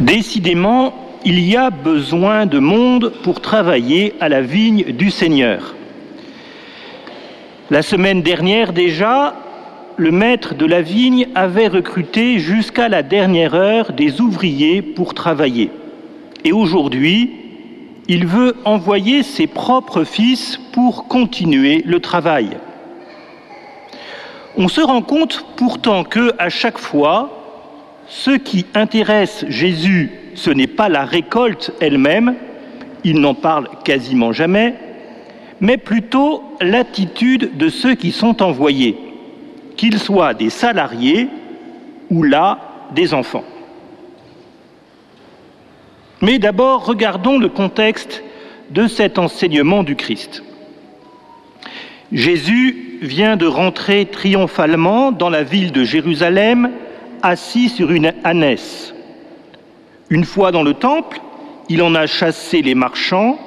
Décidément, il y a besoin de monde pour travailler à la vigne du Seigneur. La semaine dernière déjà, le maître de la vigne avait recruté jusqu'à la dernière heure des ouvriers pour travailler. Et aujourd'hui, il veut envoyer ses propres fils pour continuer le travail. On se rend compte pourtant que à chaque fois, ce qui intéresse Jésus, ce n'est pas la récolte elle-même, il n'en parle quasiment jamais, mais plutôt l'attitude de ceux qui sont envoyés, qu'ils soient des salariés ou là des enfants. Mais d'abord, regardons le contexte de cet enseignement du Christ. Jésus vient de rentrer triomphalement dans la ville de Jérusalem, assis sur une ânesse. Une fois dans le temple, il en a chassé les marchands,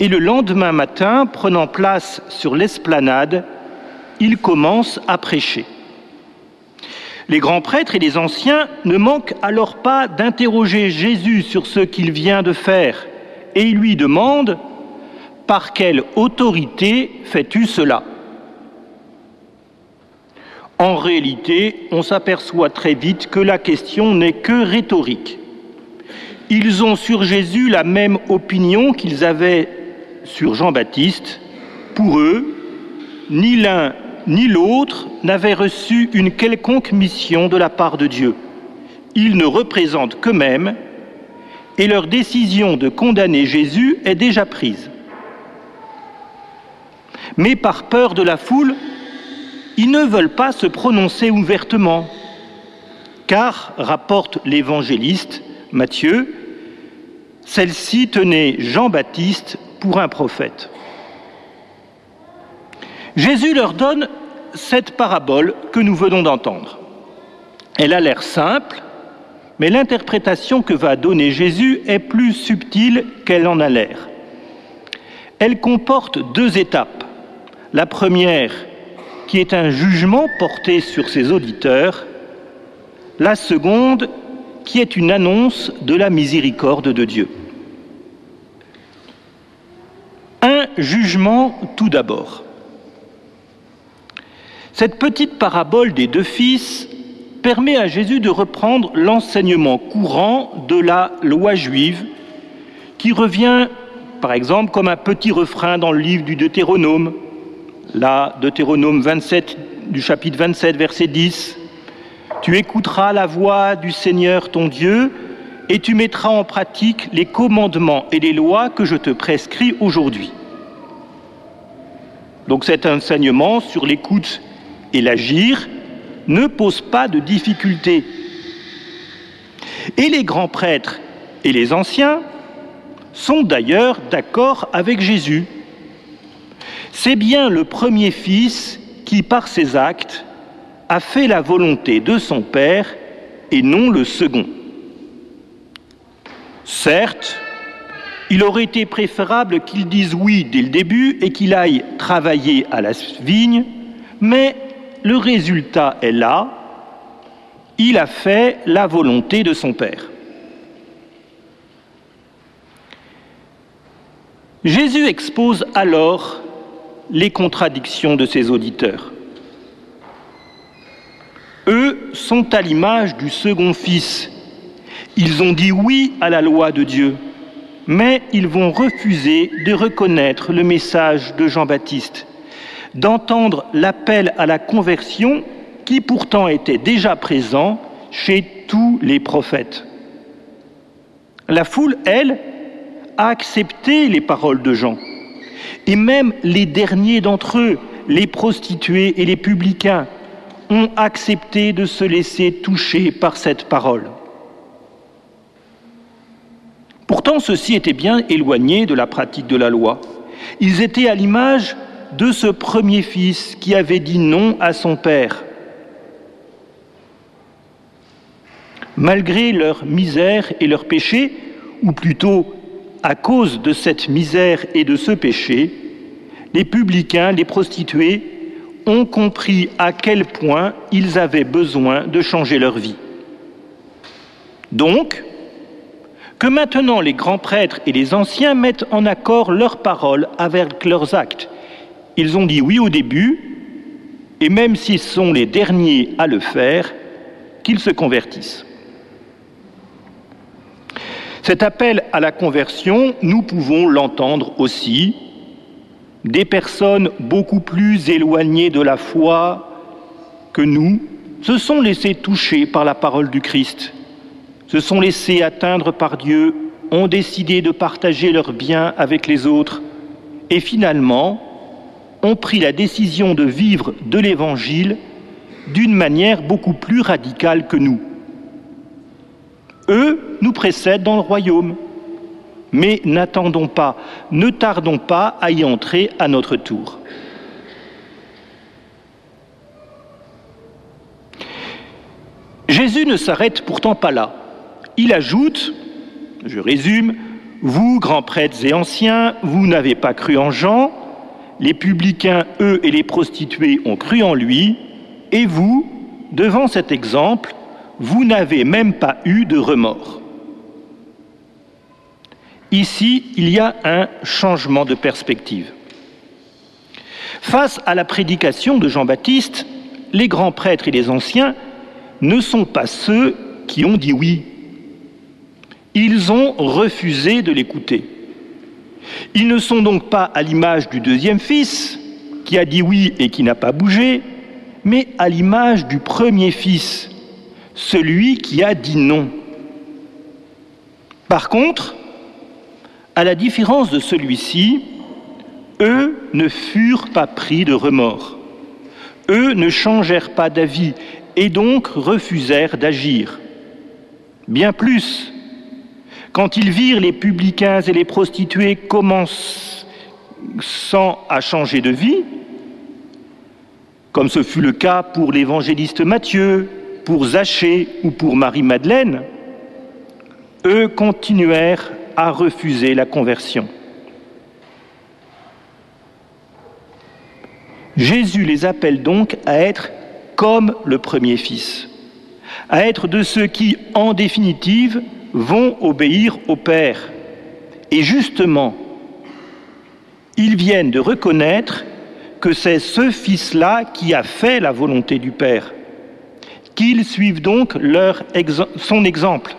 et le lendemain matin, prenant place sur l'esplanade, il commence à prêcher. Les grands prêtres et les anciens ne manquent alors pas d'interroger Jésus sur ce qu'il vient de faire, et ils lui demandent Par quelle autorité fais-tu cela? En réalité, on s'aperçoit très vite que la question n'est que rhétorique. Ils ont sur Jésus la même opinion qu'ils avaient sur Jean-Baptiste. Pour eux, ni l'un ni l'autre n'avaient reçu une quelconque mission de la part de Dieu. Ils ne représentent qu'eux-mêmes et leur décision de condamner Jésus est déjà prise. Mais par peur de la foule, ils ne veulent pas se prononcer ouvertement, car, rapporte l'évangéliste Matthieu, celle-ci tenait Jean-Baptiste pour un prophète. Jésus leur donne cette parabole que nous venons d'entendre. Elle a l'air simple, mais l'interprétation que va donner Jésus est plus subtile qu'elle en a l'air. Elle comporte deux étapes. La première, qui est un jugement porté sur ses auditeurs. La seconde, qui est une annonce de la miséricorde de Dieu. Un jugement tout d'abord. Cette petite parabole des deux fils permet à Jésus de reprendre l'enseignement courant de la loi juive qui revient, par exemple, comme un petit refrain dans le livre du Deutéronome, là, Deutéronome 27, du chapitre 27, verset 10. Tu écouteras la voix du Seigneur ton Dieu et tu mettras en pratique les commandements et les lois que je te prescris aujourd'hui. Donc cet enseignement sur l'écoute et l'agir ne pose pas de difficulté. Et les grands prêtres et les anciens sont d'ailleurs d'accord avec Jésus. C'est bien le premier fils qui, par ses actes, a fait la volonté de son Père et non le second. Certes, il aurait été préférable qu'il dise oui dès le début et qu'il aille travailler à la vigne, mais le résultat est là, il a fait la volonté de son Père. Jésus expose alors les contradictions de ses auditeurs. Eux sont à l'image du second fils. Ils ont dit oui à la loi de Dieu, mais ils vont refuser de reconnaître le message de Jean-Baptiste d'entendre l'appel à la conversion qui pourtant était déjà présent chez tous les prophètes. La foule, elle, a accepté les paroles de Jean. Et même les derniers d'entre eux, les prostituées et les publicains, ont accepté de se laisser toucher par cette parole. Pourtant, ceux-ci étaient bien éloignés de la pratique de la loi. Ils étaient à l'image de ce premier fils qui avait dit non à son père. Malgré leur misère et leur péché, ou plutôt à cause de cette misère et de ce péché, les publicains, les prostituées, ont compris à quel point ils avaient besoin de changer leur vie. Donc, que maintenant les grands prêtres et les anciens mettent en accord leurs paroles avec leurs actes. Ils ont dit oui au début, et même s'ils sont les derniers à le faire, qu'ils se convertissent. Cet appel à la conversion, nous pouvons l'entendre aussi des personnes beaucoup plus éloignées de la foi que nous se sont laissées toucher par la parole du Christ se sont laissés atteindre par Dieu, ont décidé de partager leurs biens avec les autres et finalement ont pris la décision de vivre de l'Évangile d'une manière beaucoup plus radicale que nous. Eux nous précèdent dans le royaume, mais n'attendons pas, ne tardons pas à y entrer à notre tour. Jésus ne s'arrête pourtant pas là. Il ajoute, je résume, vous, grands prêtres et anciens, vous n'avez pas cru en Jean, les publicains, eux, et les prostituées ont cru en lui, et vous, devant cet exemple, vous n'avez même pas eu de remords. Ici, il y a un changement de perspective. Face à la prédication de Jean-Baptiste, les grands prêtres et les anciens ne sont pas ceux qui ont dit oui ils ont refusé de l'écouter. Ils ne sont donc pas à l'image du deuxième fils, qui a dit oui et qui n'a pas bougé, mais à l'image du premier fils, celui qui a dit non. Par contre, à la différence de celui-ci, eux ne furent pas pris de remords. Eux ne changèrent pas d'avis et donc refusèrent d'agir. Bien plus, quand ils virent les publicains et les prostituées commençant à changer de vie, comme ce fut le cas pour l'évangéliste Matthieu, pour Zachée ou pour Marie-Madeleine, eux continuèrent à refuser la conversion. Jésus les appelle donc à être comme le premier fils, à être de ceux qui, en définitive, vont obéir au Père. Et justement, ils viennent de reconnaître que c'est ce Fils-là qui a fait la volonté du Père, qu'ils suivent donc leur son exemple.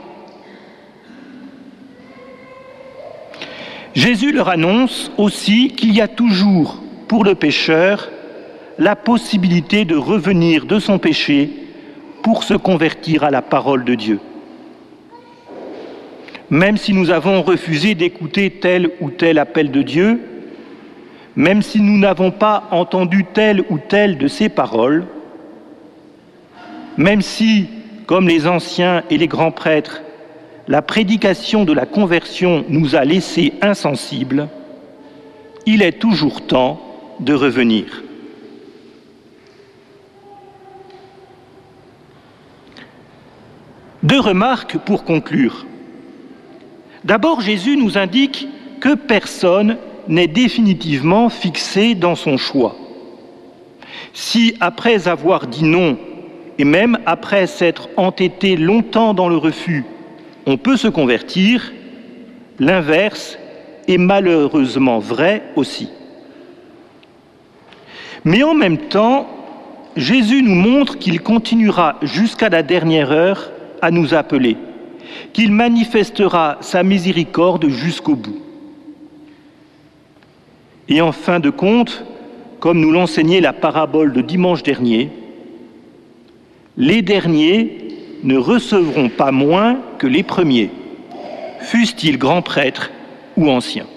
Jésus leur annonce aussi qu'il y a toujours pour le pécheur la possibilité de revenir de son péché pour se convertir à la parole de Dieu même si nous avons refusé d'écouter tel ou tel appel de Dieu, même si nous n'avons pas entendu telle ou telle de ses paroles, même si, comme les anciens et les grands prêtres, la prédication de la conversion nous a laissés insensibles, il est toujours temps de revenir. Deux remarques pour conclure. D'abord, Jésus nous indique que personne n'est définitivement fixé dans son choix. Si, après avoir dit non, et même après s'être entêté longtemps dans le refus, on peut se convertir, l'inverse est malheureusement vrai aussi. Mais en même temps, Jésus nous montre qu'il continuera jusqu'à la dernière heure à nous appeler qu'il manifestera sa miséricorde jusqu'au bout. Et en fin de compte, comme nous l'enseignait la parabole de dimanche dernier, les derniers ne recevront pas moins que les premiers, fussent-ils grands prêtres ou anciens.